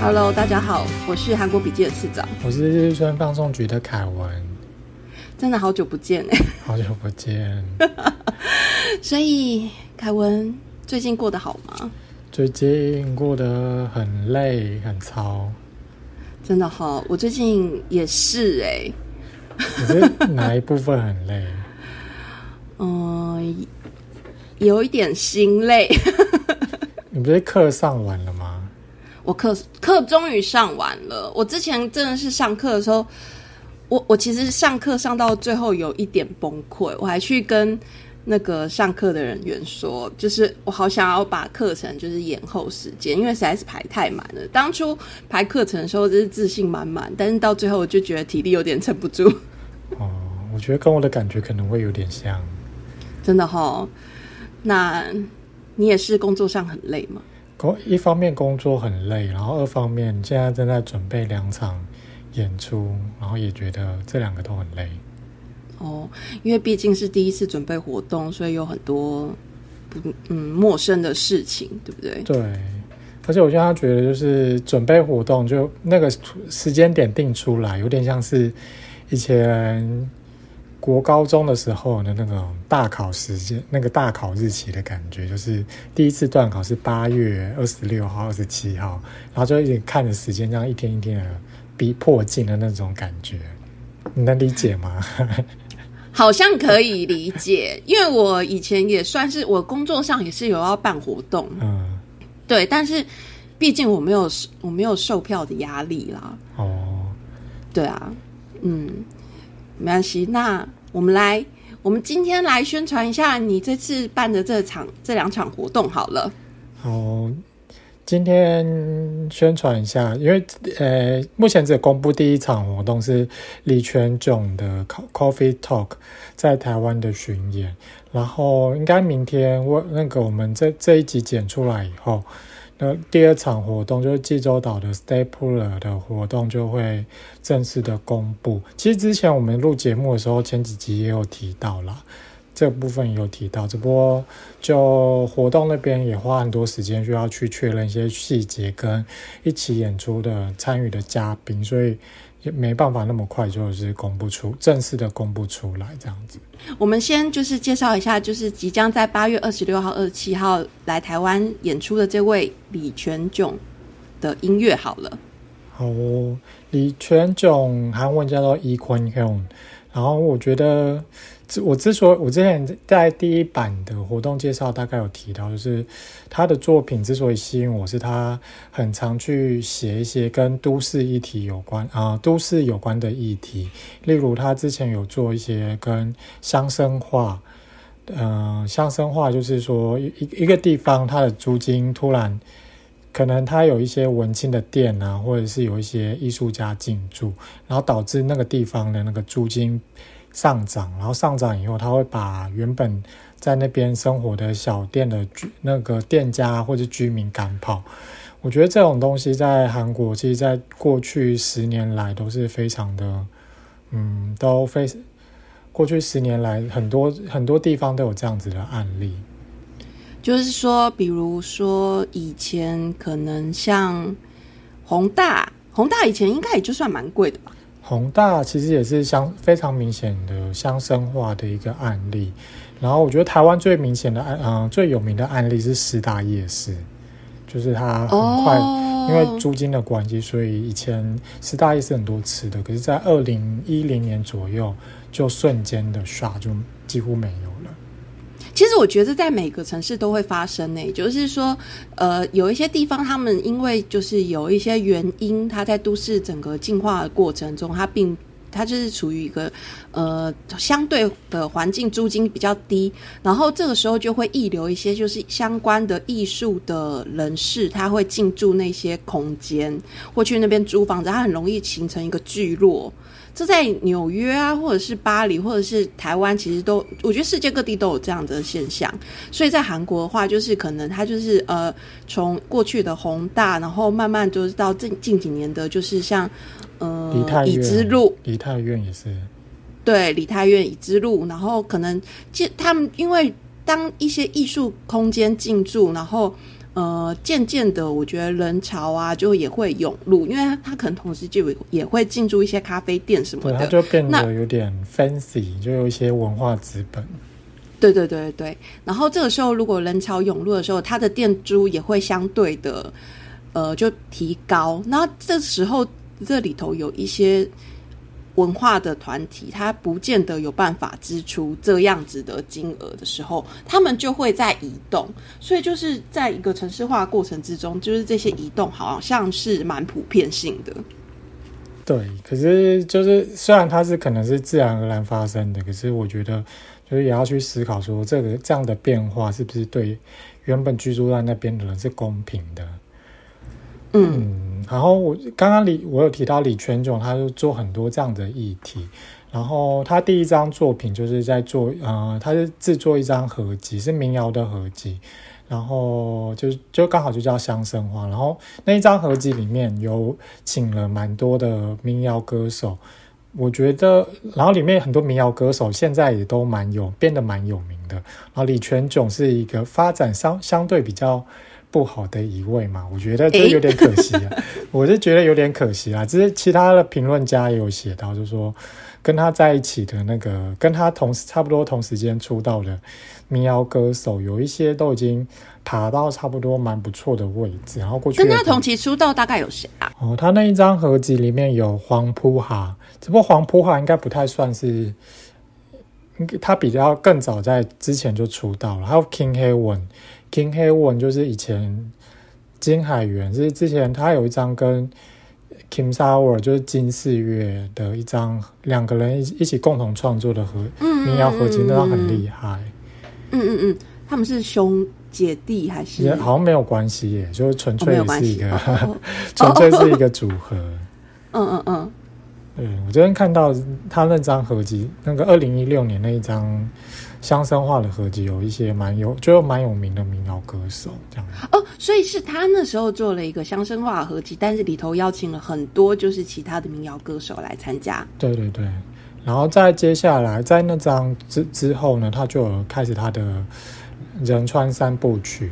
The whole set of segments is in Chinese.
Hello，大家好，我是韩国笔记的次长，我是日村放送局的凯文，真的好久不见哎，好久不见。所以凯文最近过得好吗？最近过得很累很糙，真的好，我最近也是哎。你是哪一部分很累？嗯，有一点心累。你不是课上完了吗？我课课终于上完了。我之前真的是上课的时候，我我其实上课上到最后有一点崩溃，我还去跟那个上课的人员说，就是我好想要把课程就是延后时间，因为实在是排太满了。当初排课程的时候就是自信满满，但是到最后我就觉得体力有点撑不住。哦，我觉得跟我的感觉可能会有点像，真的哈。那你也是工作上很累吗？工一方面工作很累，然后二方面现在正在准备两场演出，然后也觉得这两个都很累。哦，因为毕竟是第一次准备活动，所以有很多不嗯陌生的事情，对不对？对，而且我现在觉得就是准备活动，就那个时间点定出来，有点像是以前。国高中的时候的那种大考时间，那个大考日期的感觉，就是第一次段考是八月二十六号、二十七号，然后就一直看着时间，这样一天一天的逼迫近的那种感觉，你能理解吗？好像可以理解，因为我以前也算是我工作上也是有要办活动，嗯，对，但是毕竟我没有我没有售票的压力啦。哦，对啊，嗯，没关系，那。我们来，我们今天来宣传一下你这次办的这场这两场活动好了。好，今天宣传一下，因为呃，目前只公布第一场活动是李全炯的 Coffee Talk 在台湾的巡演，然后应该明天我那个我们这这一集剪出来以后。那第二场活动就是济州岛的 Stay PuuLer 的活动就会正式的公布。其实之前我们录节目的时候，前几集也有提到啦，这部分有提到，只不过就活动那边也花很多时间，需要去确认一些细节跟一起演出的参与的嘉宾，所以。也没办法那么快就是公布出正式的公布出来这样子。我们先就是介绍一下，就是即将在八月二十六号、二十七号来台湾演出的这位李全炯的音乐好了。好，李全炯韩文叫做 e u n Hyun，然后我觉得。我之所以我之前在第一版的活动介绍大概有提到，就是他的作品之所以吸引我，是他很常去写一些跟都市议题有关啊，都市有关的议题。例如他之前有做一些跟乡绅化，嗯，乡绅化就是说一一个地方它的租金突然可能它有一些文青的店啊，或者是有一些艺术家进驻，然后导致那个地方的那个租金。上涨，然后上涨以后，他会把原本在那边生活的小店的居那个店家或者居民赶跑。我觉得这种东西在韩国，其实在过去十年来都是非常的，嗯，都非过去十年来很多很多地方都有这样子的案例。就是说，比如说以前可能像宏大，宏大以前应该也就算蛮贵的吧。宏大其实也是相非常明显的乡绅化的一个案例，然后我觉得台湾最明显的案，嗯，最有名的案例是师大夜市，就是它很快因为租金的关系，所以以前师大夜市很多吃的，可是，在二零一零年左右就瞬间的刷就几乎没有了。其实我觉得在每个城市都会发生呢，就是说，呃，有一些地方他们因为就是有一些原因，它在都市整个进化的过程中，它并它就是处于一个呃相对的环境，租金比较低，然后这个时候就会溢流一些就是相关的艺术的人士，他会进驻那些空间，或去那边租房子，它很容易形成一个聚落。这在纽约啊，或者是巴黎，或者是台湾，其实都，我觉得世界各地都有这样的现象。所以在韩国的话，就是可能它就是呃，从过去的宏大，然后慢慢就是到近近几年的，就是像呃，李之路，李泰院也是，对，李泰院、以之路，然后可能，其他们因为当一些艺术空间进驻，然后。呃，渐渐的，我觉得人潮啊，就也会涌入，因为它它可能同时就也会进驻一些咖啡店什么，的，它就变得有点 fancy，就有一些文化资本。对对对对，然后这个时候如果人潮涌入的时候，它的店租也会相对的呃就提高。那这时候这里头有一些文化的团体，它不见得有办法支出这样子的金额的时候，他们就会在移动。所以就是在一个城市化过程之中，就是这些移动好像是蛮普遍性的。对，可是就是虽然它是可能是自然而然发生的，可是我觉得就是也要去思考说，这个这样的变化是不是对原本居住在那边的人是公平的？嗯，然后我刚刚李我有提到李全炯，他就做很多这样的议题。然后他第一张作品就是在做，呃，他是制作一张合集，是民谣的合集，然后就就刚好就叫乡生花。然后那一张合集里面有请了蛮多的民谣歌手，我觉得，然后里面很多民谣歌手现在也都蛮有变得蛮有名的。然后李全炯是一个发展相相对比较。不好的一位嘛，我觉得这有点可惜啊。我是觉得有点可惜啊。只是其他的评论家也有写到，就是说跟他在一起的那个，跟他同时差不多同时间出道的民谣歌手，有一些都已经爬到差不多蛮不错的位置。然后过去跟他同期出道大概有谁啊？哦，他那一张合集里面有黄铺哈，只不过黄铺哈应该不太算是，他比较更早在之前就出道了。还有 King King Heaven 就是以前金海源，是之前他有一张跟 Kim Sour 就是金四月的一张两个人一一起共同创作的合民谣合集，那张很厉害。嗯嗯嗯，他们是兄姐弟还是？也好像没有关系耶，就是纯粹是一个 纯粹是一个组合。嗯嗯嗯。对我昨天看到他那张合集，那个二零一六年那一张。乡声化的合集有一些蛮有，就蛮有名的民谣歌手这样。哦，所以是他那时候做了一个乡声化合集，但是里头邀请了很多就是其他的民谣歌手来参加。对对对，然后在接下来在那张之之后呢，他就有开始他的仁川三部曲。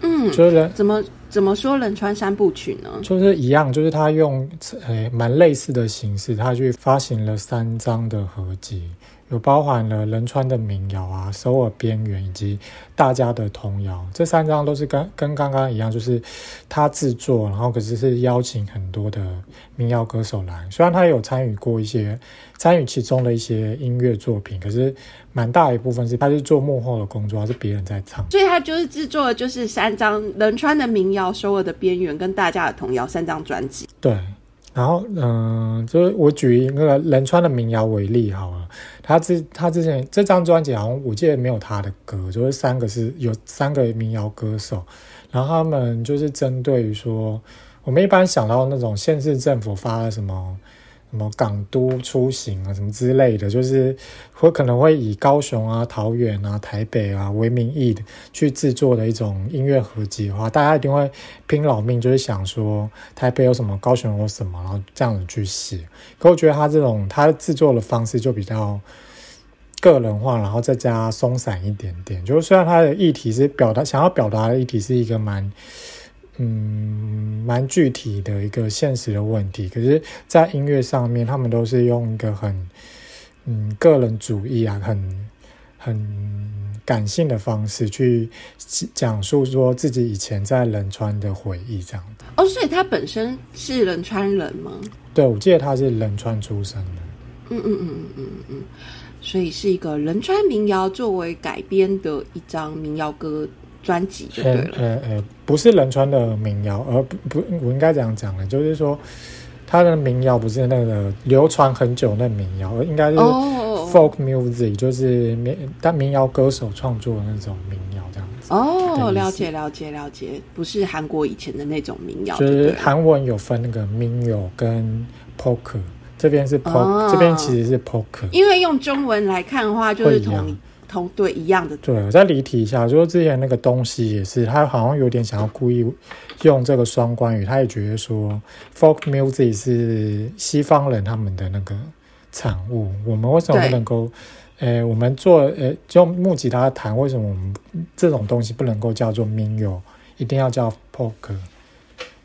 嗯，就是怎么怎么说仁川三部曲呢？就是一样，就是他用诶蛮类似的形式，他去发行了三张的合集。有包含了仁川的民谣啊、首尔边缘以及大家的童谣，这三张都是跟跟刚刚一样，就是他制作，然后可是是邀请很多的民谣歌手来。虽然他有参与过一些参与其中的一些音乐作品，可是蛮大一部分是他是做幕后的工作，还是别人在唱。所以他就是制作的就是三张仁川的民谣、首尔的边缘跟大家的童谣三张专辑。对。然后，嗯，就是我举一个仁川的民谣为例好了，他之他之前这张专辑好像我记得没有他的歌，就是三个是有三个民谣歌手，然后他们就是针对于说，我们一般想到那种县市政府发了什么。什么港都出行啊，什么之类的，就是会可能会以高雄啊、桃园啊、台北啊为名义的去制作的一种音乐合集的话，大家一定会拼老命，就是想说台北有什么，高雄有什么，然后这样子去写。可我觉得他这种他制作的方式就比较个人化，然后再加松散一点点。就是虽然他的议题是表达想要表达的议题是一个蛮。嗯，蛮具体的一个现实的问题，可是，在音乐上面，他们都是用一个很嗯个人主义啊，很很感性的方式去讲述说自己以前在仁川的回忆，这样的。哦，所以他本身是仁川人吗？对，我记得他是仁川出生的。嗯嗯嗯嗯嗯嗯，所以是一个仁川民谣作为改编的一张民谣歌。专辑就对了，呃呃，不是仁川的民谣，而不不，我应该这样讲的，就是说他的民谣不是那个流传很久那民谣，而应该是 folk music，就是民但民谣歌手创作的那种民谣这样子。哦，了解了解了解，不是韩国以前的那种民谣，就是韩文有分那个民谣跟 poker，这边是 poker，这边其实是 poker，因为用中文来看的话，就是同。同对一样的，对我再离题一下，就是之前那个东西也是，他好像有点想要故意用这个双关语，他也觉得说 folk music 是西方人他们的那个产物，我们为什么不能够，呃，我们做呃，就木吉他弹，为什么我们这种东西不能够叫做民谣，一定要叫 poker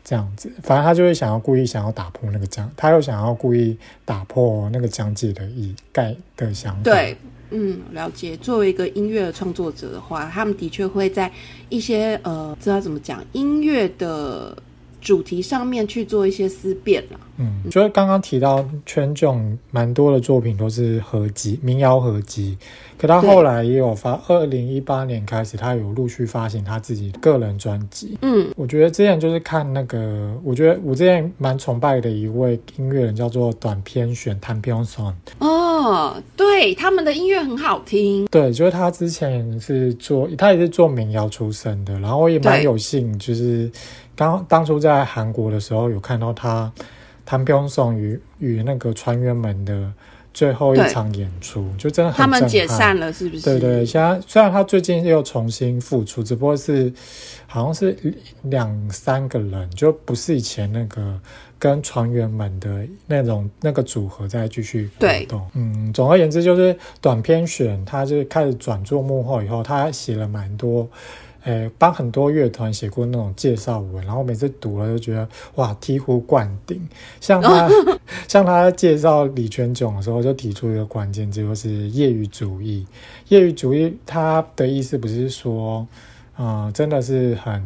这样子。反正他就会想要故意想要打破那个讲，他又想要故意打破那个疆界的意概的想法。对，嗯，了解。作为一个音乐创作者的话，他们的确会在一些呃，知道怎么讲音乐的主题上面去做一些思辨了。嗯，就是刚刚提到圈种蛮多的作品都是合集，民谣合集。可他后来也有发，二零一八年开始，他有陆续发行他自己个人专辑。嗯，我觉得之前就是看那个，我觉得我之前蛮崇拜的一位音乐人，叫做短篇选 o n Song。哦，对，他们的音乐很好听。对，就是他之前是做，他也是做民谣出身的，然后我也蛮有幸，就是刚当初在韩国的时候有看到他。他们不用送与与那个船员们的最后一场演出，就真的很他们解散了，是不是？对对，现在虽然他最近又重新复出，只不过是好像是两三个人，就不是以前那个跟船员们的那种那个组合在继续活动。嗯，总而言之，就是短片选，他就开始转做幕后以后，他写了蛮多。诶，帮很多乐团写过那种介绍文，然后每次读了就觉得哇，醍醐灌顶。像他，像他介绍李全炯的时候，就提出一个关键字，就是业余主义。业余主义，他的意思不是说，嗯，真的是很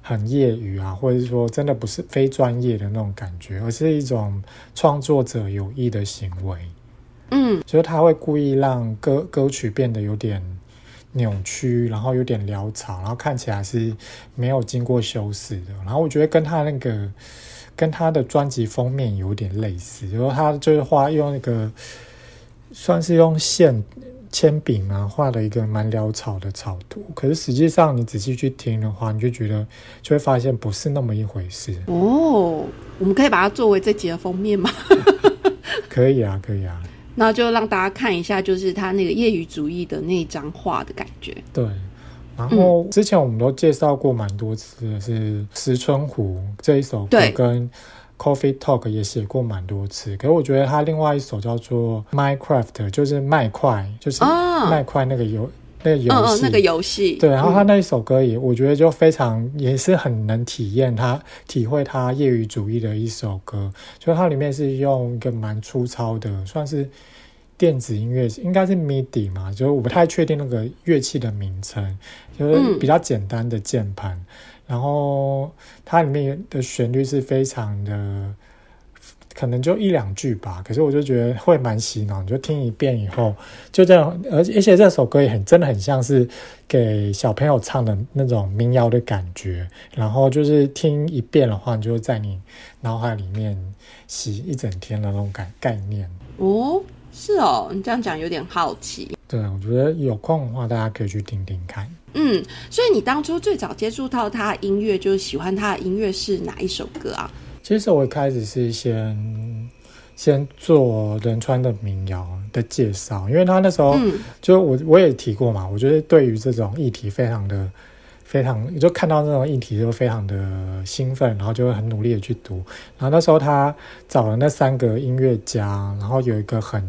很业余啊，或者是说真的不是非专业的那种感觉，而是一种创作者有意的行为。嗯，就是他会故意让歌歌曲变得有点。扭曲，然后有点潦草，然后看起来是没有经过修饰的。然后我觉得跟他那个跟他的专辑封面有点类似，然后他就是画用那个算是用线铅笔嘛画了一个蛮潦草的草图。可是实际上你仔细去听的话，你就觉得就会发现不是那么一回事。哦，我们可以把它作为这集的封面吗？可以啊，可以啊。那就让大家看一下，就是他那个业余主义的那张画的感觉。对，然后之前我们都介绍过蛮多次的是石春湖这一首歌，跟 Coffee Talk 也写过蛮多次。可是我觉得他另外一首叫做 Minecraft，就是麦块，就是麦块那个游那个游戏，那个游戏。对，然后他那一首歌也，我觉得就非常也是很能体验他体会他业余主义的一首歌。就它里面是用一个蛮粗糙的，算是。电子音乐应该是 MIDI 嘛，就是我不太确定那个乐器的名称，就是比较简单的键盘，然后它里面的旋律是非常的，可能就一两句吧，可是我就觉得会蛮洗脑，你就听一遍以后就这样，而且而且这首歌也很真的很像是给小朋友唱的那种民谣的感觉，然后就是听一遍的话，就在你脑海里面洗一整天的那种感概念哦。是哦，你这样讲有点好奇。对，我觉得有空的话，大家可以去听听看。嗯，所以你当初最早接触到他的音乐，就是喜欢他的音乐是哪一首歌啊？其实我一开始是先先做仁川的民谣的介绍，因为他那时候就我我也提过嘛，我觉得对于这种议题非常的非常，就看到这种议题就非常的兴奋，然后就会很努力的去读。然后那时候他找了那三个音乐家，然后有一个很。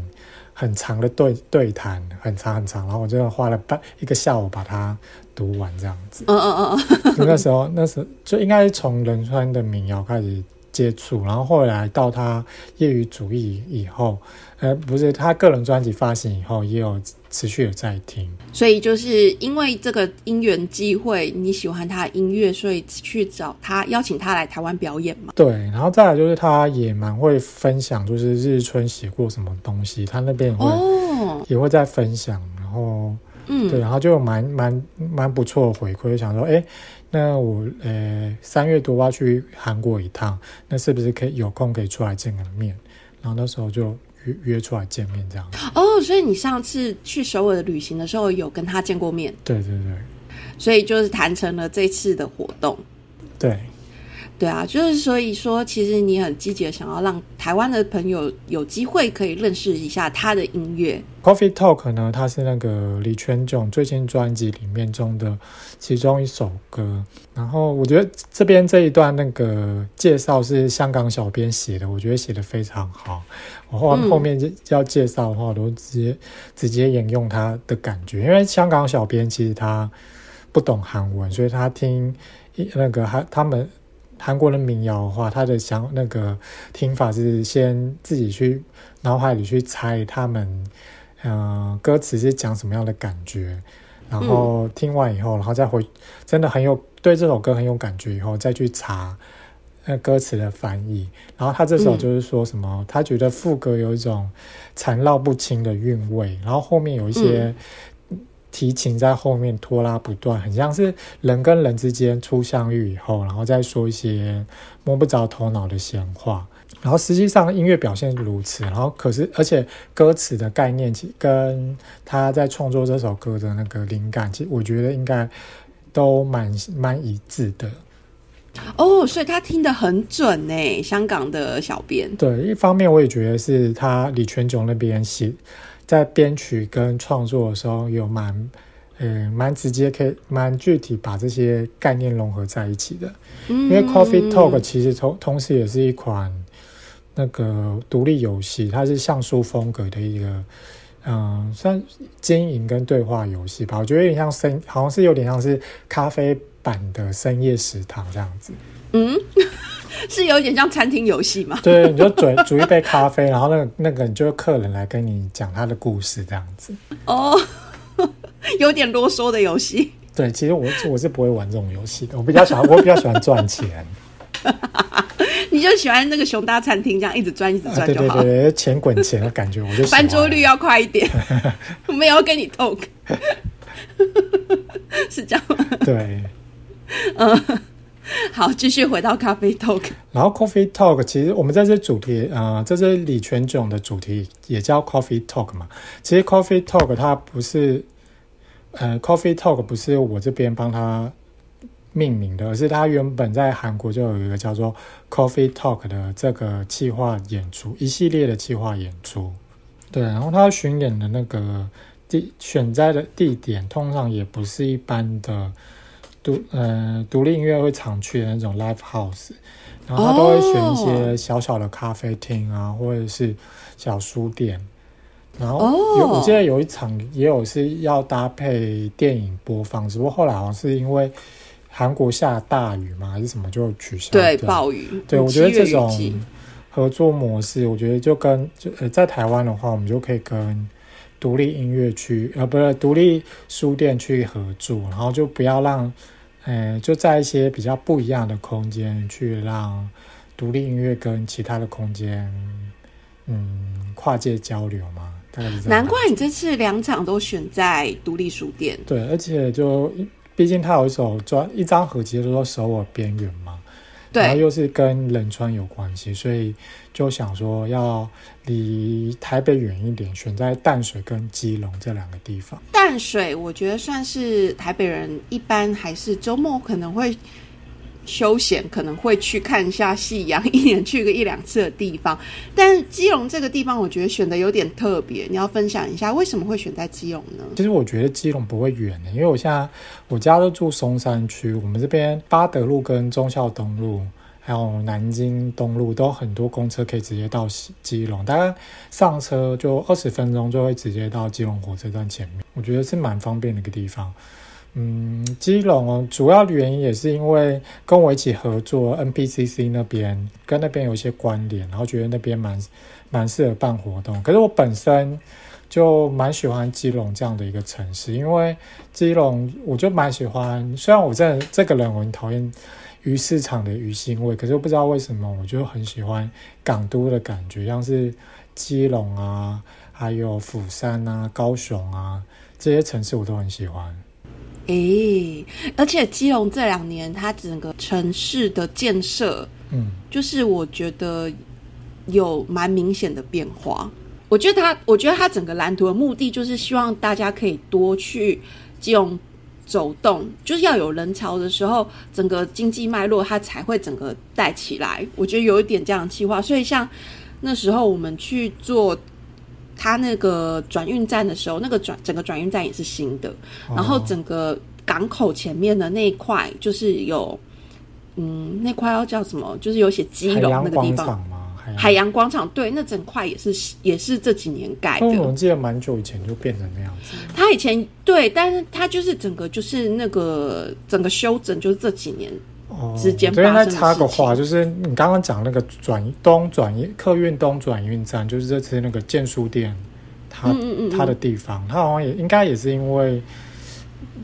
很长的对对谈，很长很长，然后我就花了半一个下午把它读完，这样子。嗯嗯嗯嗯。那时候，那时候就应该是从仁川的民谣开始接触，然后后来到他业余主义以后，呃，不是他个人专辑发行以后，也有持续的在听。所以就是因为这个因缘机会，你喜欢他的音乐，所以去找他邀请他来台湾表演嘛？对，然后再来就是他也蛮会分享，就是日春写过什么东西，他那边也会也会在分享，然后嗯，对，然后就蛮蛮蛮不错的回馈，想说，哎，那我呃三月多要去韩国一趟，那是不是可以有空可以出来见个面？然后那时候就。约约出来见面这样哦，所以你上次去首尔的旅行的时候有跟他见过面？对对对，所以就是谈成了这次的活动。对。对啊，就是所以说，其实你很积极的想要让台湾的朋友有机会可以认识一下他的音乐。Coffee Talk 呢，它是那个李全炯最新专辑里面中的其中一首歌。然后我觉得这边这一段那个介绍是香港小编写的，我觉得写的非常好。我后后面要介绍的话，我都直接直接引用他的感觉，因为香港小编其实他不懂韩文，所以他听。那个韩他们韩国的民谣的话，他的想那个听法是先自己去脑海里去猜他们嗯、歌词是讲什么样的感觉，然后听完以后，然后再回真的很有对这首歌很有感觉以后，再去查那歌词的翻译。然后他这首就是说什么，他觉得副歌有一种缠绕不清的韵味，然后后面有一些提琴在后面拖拉不断，很像是人跟人之间初相遇以后，然后再说一些摸不着头脑的闲话。然后实际上音乐表现如此，然后可是而且歌词的概念其跟他在创作这首歌的那个灵感，其实我觉得应该都蛮蛮一致的。哦，所以他听得很准呢，香港的小编。对，一方面我也觉得是他李全炯那边写在编曲跟创作的时候有蛮。嗯，蛮直接，可以蛮具体把这些概念融合在一起的。嗯因为 Coffee Talk 其实同同时也是一款那个独立游戏，它是像素风格的一个，嗯，算经营跟对话游戏吧。我觉得有点像深，好像是有点像是咖啡版的深夜食堂这样子。嗯，是有点像餐厅游戏嘛？对，你就煮煮一杯咖啡，然后那个那个你就客人来跟你讲他的故事这样子。哦，有点啰嗦的游戏。对，其实我我是不会玩这种游戏的，我比较喜欢我比较喜欢赚钱。你就喜欢那个熊大餐厅这样一直赚一直啊，转就好。对对对对，钱滚钱的感觉，我就翻桌率要快一点，我没有跟你 talk，是这样吗？对。好，继续回到咖啡 talk。然后 Coffee Talk 其实我们在这主题，呃，这是李全炯的主题，也叫 Coffee Talk 嘛。其实 Coffee Talk 它不是，呃，Coffee Talk 不是我这边帮他命名的，而是他原本在韩国就有一个叫做 Coffee Talk 的这个企划演出，一系列的企划演出。对，然后他巡演的那个地选在的地点，通常也不是一般的独嗯独立音乐会常去的那种 live house，然后他都会选一些小小的咖啡厅啊，或者是小书店。然后有我记得有一场也有是要搭配电影播放，只不过后来好像是因为韩国下大雨嘛，还是什么就取消对，暴雨。对，我觉得这种合作模式，我觉得就跟就呃，在台湾的话，我们就可以跟独立音乐区呃，不是独立书店去合作，然后就不要让呃，就在一些比较不一样的空间去让独立音乐跟其他的空间嗯跨界交流嘛，大概是。难怪你这次两场都选在独立书店。对，而且就毕竟他有一首专一张合集，叫做《首尔边缘》嘛。然后，又是跟仁川有关系，所以就想说要离台北远一点，选在淡水跟基隆这两个地方。淡水我觉得算是台北人一般还是周末可能会休闲，可能会去看一下夕阳，一年去个一两次的地方。但基隆这个地方，我觉得选的有点特别，你要分享一下为什么会选在基隆呢？其实我觉得基隆不会远的，因为我现在我家都住松山区，我们这边八德路跟忠孝东路。还有南京东路都很多公车可以直接到基隆，大概上车就二十分钟就会直接到基隆火车站前面，我觉得是蛮方便的一个地方。嗯，基隆哦，主要的原因也是因为跟我一起合作 NPCC 那边，跟那边有一些关联，然后觉得那边蛮蛮适合办活动。可是我本身就蛮喜欢基隆这样的一个城市，因为基隆我就蛮喜欢，虽然我这这个人我很讨厌鱼市场的鱼腥味，可是我不知道为什么我就很喜欢港都的感觉，像是基隆啊，还有釜山啊、高雄啊这些城市我都很喜欢。诶、而且基隆这两年它整个城市的建设，嗯，就是我觉得有蛮明显的变化。我觉得它，我觉得它整个蓝图的目的就是希望大家可以多去基隆走动，就是要有人潮的时候，整个经济脉络它才会整个带起来。我觉得有一点这样的计划，所以像那时候我们去做。它那个转运站的时候，那个转整个转运站也是新的，然后整个港口前面的那一块就是有，嗯，那块要叫什么？就是有写基隆那个地方，广场吗？海洋广场。对，那整块也是也是这几年盖的。我记得蛮久以前就变成那样子。它以前对，但是它就是整个就是那个整个修整，就是这几年哦之间这边插个话，就是你刚刚讲那个转东转运客运东转运站，就是这次那个建书店，它、嗯嗯嗯嗯它的地方，它好像也应该也是因为，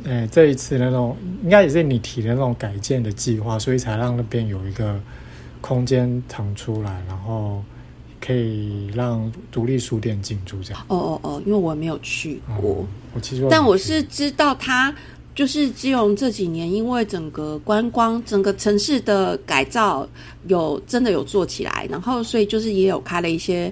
呃，这一次那种应该也是你提的那种改建的计划，所以才让那边有一个空间腾出来，然后可以让独立书店进驻这样。哦哦哦，因为我没有去过。嗯我其实但我是知道它就是基隆这几年，因为整个观光、整个城市的改造有真的有做起来，然后所以就是也有开了一些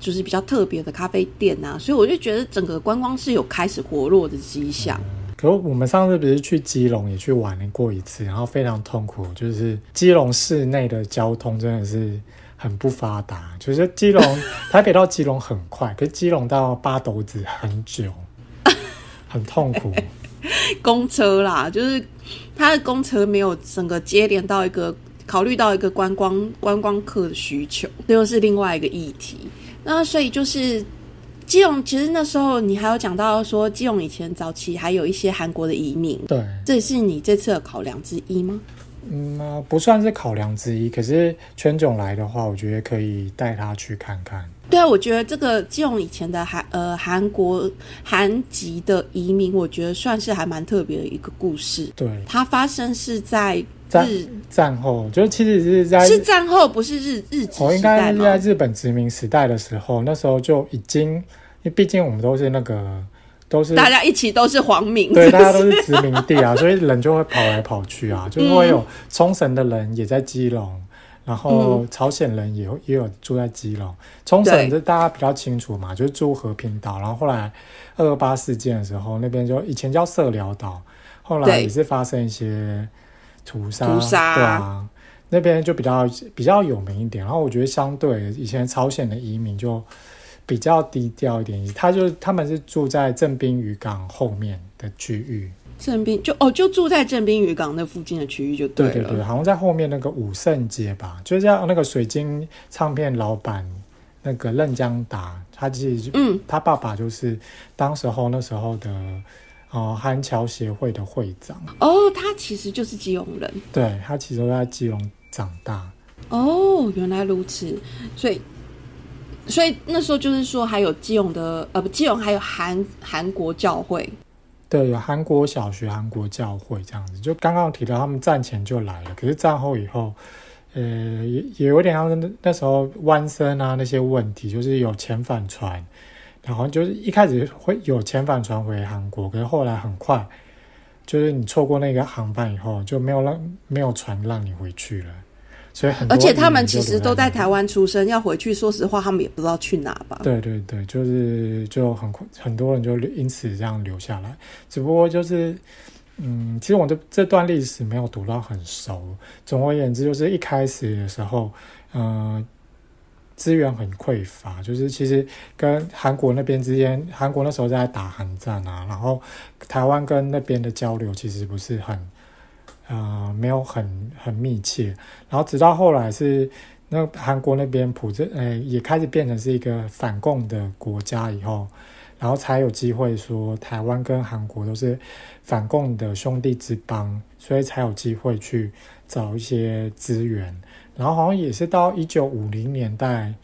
就是比较特别的咖啡店啊，所以我就觉得整个观光是有开始活络的迹象。可是我们上次不是去基隆也去玩了过一次，然后非常痛苦，就是基隆市内的交通真的是很不发达，就是基隆台北到基隆很快，可是基隆到八斗子很久，很痛苦。公车啦，就是它的公车没有整个接连到一个考虑到一个观光观光客的需求，这又是另外一个议题。那所以就是基隆，其实那时候你还有讲到说，基隆以前早期还有一些韩国的移民，对，这是你这次的考量之一吗？嗯、呃不算是考量之一，可是全总来的话，我觉得可以带他去看看。对啊，我觉得这个基隆以前的韩呃韩国韩籍的移民，我觉得算是还蛮特别的一个故事。对，它发生是在战日战后就是其实是在是战后，不是日日治我应？该是在日本殖民时代的时候，那时候就已经，因为毕竟我们都是那个都是大家一起都是皇民，对，大家都是是殖民地啊，所以人就会跑来跑去啊，就是会有冲绳的人也在基隆，然后朝鲜人也也有住在基隆。冲绳对这大家比较清楚嘛，就是住和平岛，然后后来二二八事件的时候，那边就以前叫社寮岛，后来也是发生一些屠杀，屠杀对啊。那边就比较比较有名一点，然后我觉得相对以前朝鲜的移民就比较低调一点，他就他们是住在正滨渔港后面的区域，正滨就哦，就住在正滨渔港那附近的区域就了。对对对，好像在后面那个武圣街吧，就是像那个水晶唱片老板那个任江达，他其实嗯，他爸爸就是当时候那时候的哦韩侨协会的会长，哦，他其实就是基隆人。对他其实都在基隆长大，哦，原来如此，所以。所以那时候就是说，还有基隆的呃不，基隆还有韩韩国教会，对，有韩国小学、韩国教会这样子。就刚刚提到，他们战前就来了，可是战后以后，呃，也也有点像那那时候湾生啊那些问题，就是有遣返船，然后就是一开始会有遣返船回韩国，可是后来很快，就是你错过那个航班以后，就没有让没有船让你回去了，所以很多而且他们其实都在台湾出生，要回去，说实话，他们也不知道去哪吧。对对对，就是就很很多人就因此这样留下来，只不过就是，嗯，其实我这这段历史没有读到很熟。总而言之，就是一开始的时候，嗯、资源很匮乏，就是其实跟韩国那边之间，韩国那时候在打韩战啊，然后台湾跟那边的交流其实不是很，呃，没有很很密切。然后直到后来是那韩国那边普正，呃，也开始变成是一个反共的国家以后，然后才有机会说台湾跟韩国都是反共的兄弟之邦，所以才有机会去找一些资源。然后好像也是到一九五零年代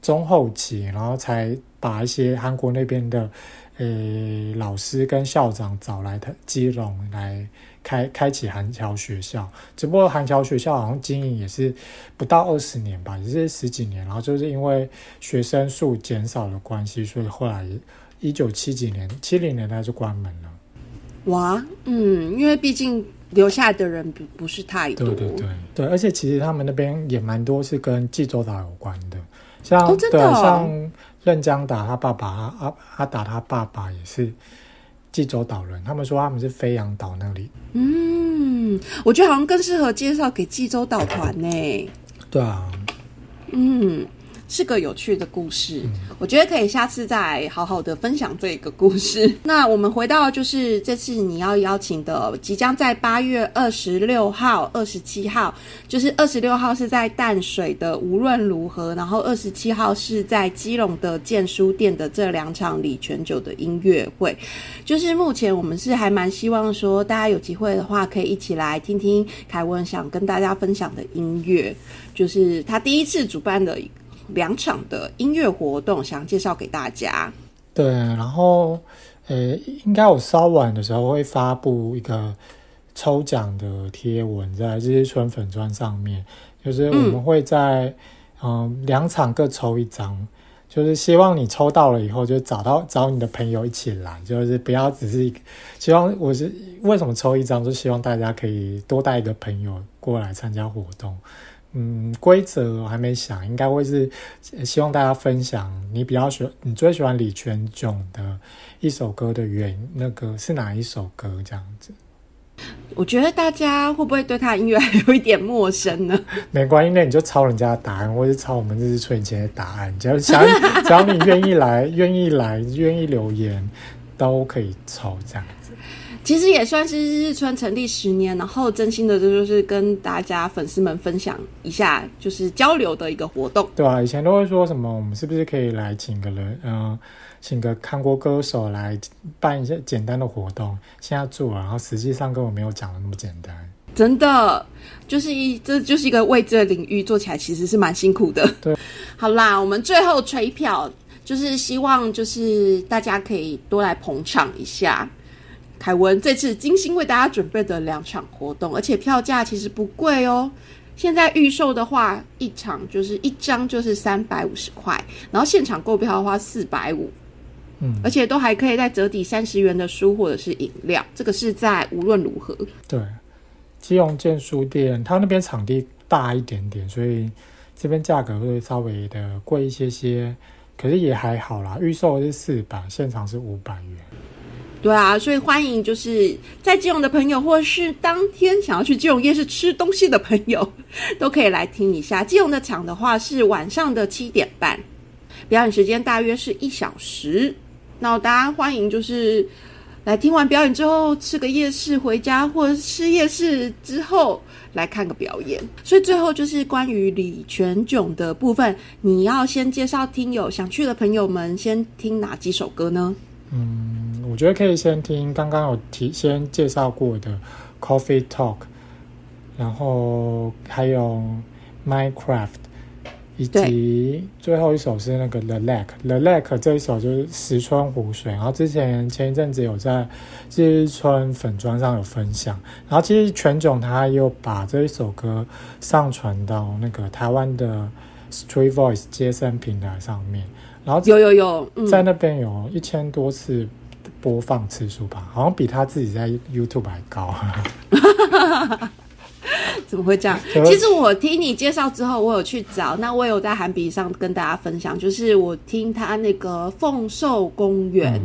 中后期，然后才把一些韩国那边的呃老师跟校长找来的基隆来开开启韩侨学校。只不过韩侨学校好像经营也是不到二十年吧，也是十几年。然后就是因为学生数减少的关系，所以后来一九七几年七零年代就关门了。哇，嗯，因为毕竟留下来的人不不是太多。对对对对，而且其实他们那边也蛮多是跟济州岛有关的，像、对哦像任江打他爸爸阿阿打他爸爸也是济州岛人，他们说他们是飞扬岛那里。嗯，我觉得好像更适合介绍给济州岛团呢。对啊，嗯，是个有趣的故事，我觉得可以下次再好好的分享这个故事。那我们回到就是这次你要邀请的，即将在八月二十六号、二十七号，就是二十六号是在淡水的无论如何，然后二十七号是在基隆的建书店的这两场李全九的音乐会。就是目前我们是还蛮希望说，大家有机会的话，可以一起来听听凯文想跟大家分享的音乐，就是他第一次主办的。两场的音乐活动，想介绍给大家。对，然后，呃，应该我稍晚的时候会发布一个抽奖的贴文在日春粉砖上面，就是我们会在嗯两场各抽一张，就是希望你抽到了以后就找到找你的朋友一起来，就是不要只是希望我是为什么抽一张，就希望大家可以多带一个朋友过来参加活动。嗯，规则我还没想，应该会是希望大家分享你比较喜欢、你最喜欢李全炯的一首歌的原那个是哪一首歌这样子。我觉得大家会不会对他的音乐还有一点陌生呢？没关系，那你就抄人家的答案，或者抄我们这次春节的答案，只要 想只要你愿意来、愿意来、愿意留言，都可以抄这样。其实也算是日村成立十年，然后真心的这就是跟大家粉丝们分享一下，就是交流的一个活动。对啊，以前都会说什么，我们是不是可以来请个人，嗯，请个韩国歌手来办一些简单的活动？现在做，然后实际上跟我没有讲的那么简单。真的，就是一，这就是一个未知的领域，做起来其实是蛮辛苦的。对，好啦，我们最后吹票，就是希望就是大家可以多来捧场一下。凯文这次精心为大家准备的两场活动，而且票价其实不贵哦。现在预售的话，一场就是一张就是三百五十块，然后现场购票的话四百五，嗯，而且都还可以再折抵三十元的书或者是饮料。这个是在无论如何，对，基隆建书店，它那边场地大一点点，所以这边价格会稍微的贵一些些，可是也还好啦。预售是四百，现场是五百元。对啊，所以欢迎就是在基隆的朋友，或是当天想要去基隆夜市吃东西的朋友，都可以来听一下。基隆的场的话是晚上的七点半，表演时间大约是一小时。那大家欢迎就是来听完表演之后吃个夜市回家，或者吃夜市之后来看个表演。所以最后就是关于李全炯的部分，你要先介绍听友想去的朋友们先听哪几首歌呢？嗯，我觉得可以先听刚刚有提先介绍过的 Coffee Talk，然后还有 Minecraft，以及最后一首是那个 The Lake，The Lake 这一首就是石川湖水。然后之前前一阵子有在日村粉砖上有分享，然后其实全总他又把这一首歌上传到那个台湾的 Street Voice 接生平台上面。然后有有有，在那边有一千多次播放次数吧，好像比他自己在 YouTube 还高。怎么会这样？其实我听你介绍之后，我有去找，那我有在韩比上跟大家分享，就是我听他那个凤寿公园。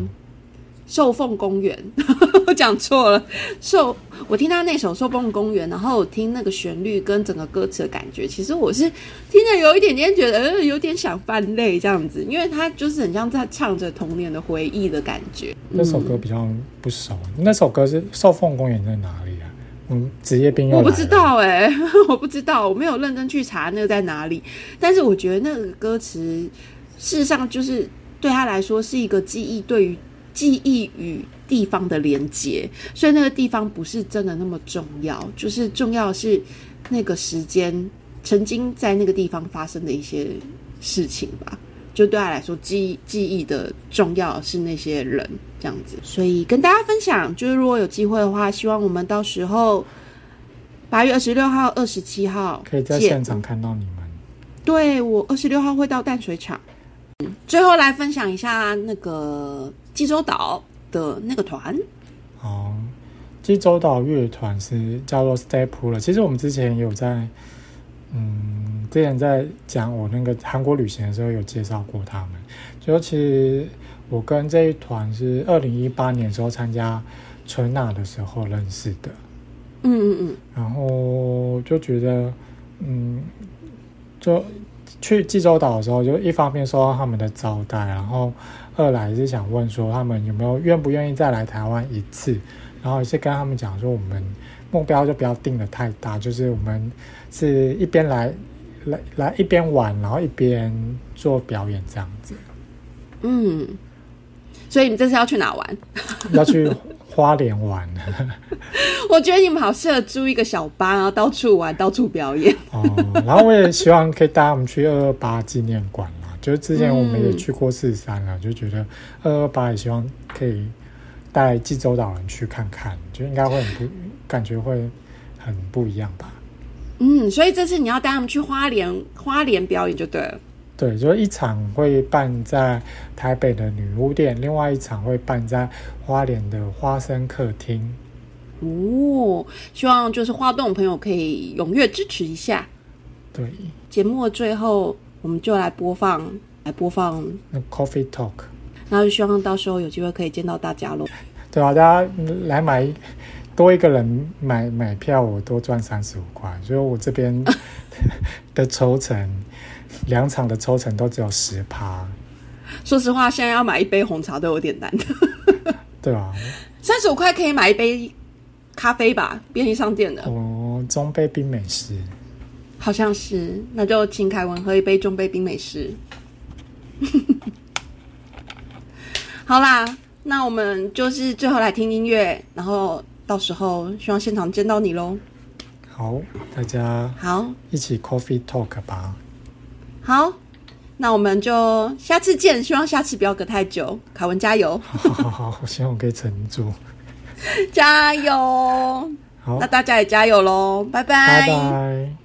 寿凤公园，我讲错了。寿，我听他那首《寿凤公园》，然后我听那个旋律跟整个歌词的感觉，其实我是听着有一点点觉得，呃，有点想泛泪这样子，因为他就是很像在唱着童年的回忆的感觉。那首歌比较不熟，那首歌是《寿凤公园》在哪里啊？嗯，职业兵我不知道哎，我不知道，我没有认真去查那个在哪里。但是我觉得那个歌词，事实上就是对他来说是一个记忆，对于。记忆与地方的连接，所以那个地方不是真的那么重要，就是重要是那个时间曾经在那个地方发生的一些事情吧。就对他来说，记记忆的重要是那些人这样子。所以跟大家分享，就是如果有机会的话，希望我们到时候八月二十六号、二十七号可以在现场看到你们。对我二十六号会到淡水场。最后来分享一下那个济州岛的那个团哦，济州岛乐团是叫做 Step 了。其实我们之前有在，嗯，之前在讲我那个韩国旅行的时候有介绍过他们。就其实我跟这一团是二零一八年时候参加春娜的时候认识的。嗯嗯嗯。然后就觉得，嗯，就。去济州岛的时候，就一方面受到他们的招待，然后二来是想问说他们有没有愿不愿意再来台湾一次，然后也是跟他们讲说我们目标就不要定的太大，就是我们是一边来来来一边玩，然后一边做表演这样子。嗯，所以你这次要去哪玩？要 去花莲玩。我觉得你们好适合租一个小巴，然后到处玩，到处表演。哦，然后我也希望可以带他们去二二八纪念馆啦。就是之前我们也去过四三了，就觉得二二八也希望可以带济州岛人去看看，就应该会很不感觉会很不一样吧。嗯，所以这次你要带他们去花莲，花莲表演就对了。对，就是一场会办在台北的女巫店，另外一场会办在花莲的花生客厅。哦，希望就是花动朋友可以踊跃支持一下。对，节目的最后，我们就来播放，来播放那 Coffee Talk，然后就希望到时候有机会可以见到大家喽。对啊，大家来买多一个人买买票，我多赚三十五块，所以我这边 的抽成两场的抽成都只有十趴。说实话，现在要买一杯红茶都有点难。对啊，三十五块可以买一杯咖啡吧？便利商店的哦，中杯冰美式。好像是，那就请凯文喝一杯中杯冰美式。好啦，那我们就是最后来听音乐，然后到时候希望现场见到你喽。好，大家好，一起 Coffee Talk 吧。好，那我们就下次见，希望下次不要隔太久。凯文加油！好好好，我希望我可以撑住。加油！好那，大家也加油喽，拜拜拜。